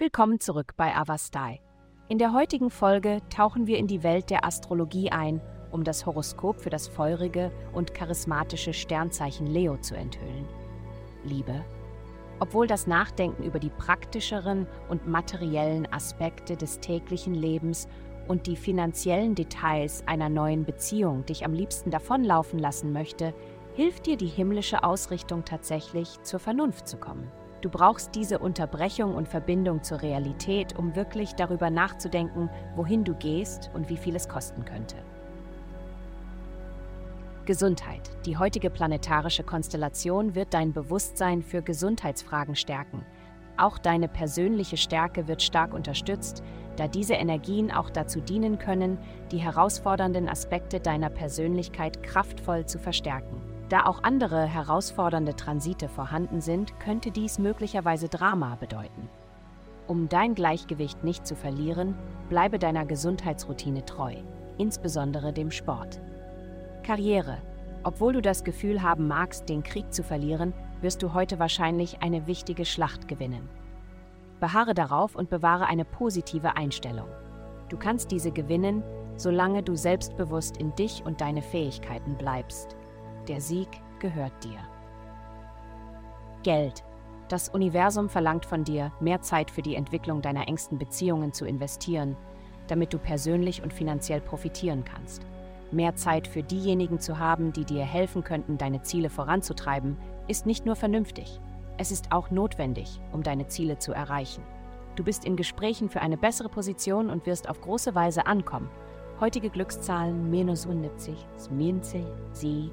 Willkommen zurück bei Avastai. In der heutigen Folge tauchen wir in die Welt der Astrologie ein, um das Horoskop für das feurige und charismatische Sternzeichen Leo zu enthüllen. Liebe. Obwohl das Nachdenken über die praktischeren und materiellen Aspekte des täglichen Lebens und die finanziellen Details einer neuen Beziehung dich am liebsten davonlaufen lassen möchte, hilft dir die himmlische Ausrichtung tatsächlich, zur Vernunft zu kommen. Du brauchst diese Unterbrechung und Verbindung zur Realität, um wirklich darüber nachzudenken, wohin du gehst und wie viel es kosten könnte. Gesundheit. Die heutige planetarische Konstellation wird dein Bewusstsein für Gesundheitsfragen stärken. Auch deine persönliche Stärke wird stark unterstützt, da diese Energien auch dazu dienen können, die herausfordernden Aspekte deiner Persönlichkeit kraftvoll zu verstärken. Da auch andere herausfordernde Transite vorhanden sind, könnte dies möglicherweise Drama bedeuten. Um dein Gleichgewicht nicht zu verlieren, bleibe deiner Gesundheitsroutine treu, insbesondere dem Sport. Karriere. Obwohl du das Gefühl haben magst, den Krieg zu verlieren, wirst du heute wahrscheinlich eine wichtige Schlacht gewinnen. Beharre darauf und bewahre eine positive Einstellung. Du kannst diese gewinnen, solange du selbstbewusst in dich und deine Fähigkeiten bleibst. Der Sieg gehört dir. Geld. Das Universum verlangt von dir, mehr Zeit für die Entwicklung deiner engsten Beziehungen zu investieren, damit du persönlich und finanziell profitieren kannst. Mehr Zeit für diejenigen zu haben, die dir helfen könnten, deine Ziele voranzutreiben, ist nicht nur vernünftig, es ist auch notwendig, um deine Ziele zu erreichen. Du bist in Gesprächen für eine bessere Position und wirst auf große Weise ankommen. Heutige Glückszahlen minus 70, 20, sie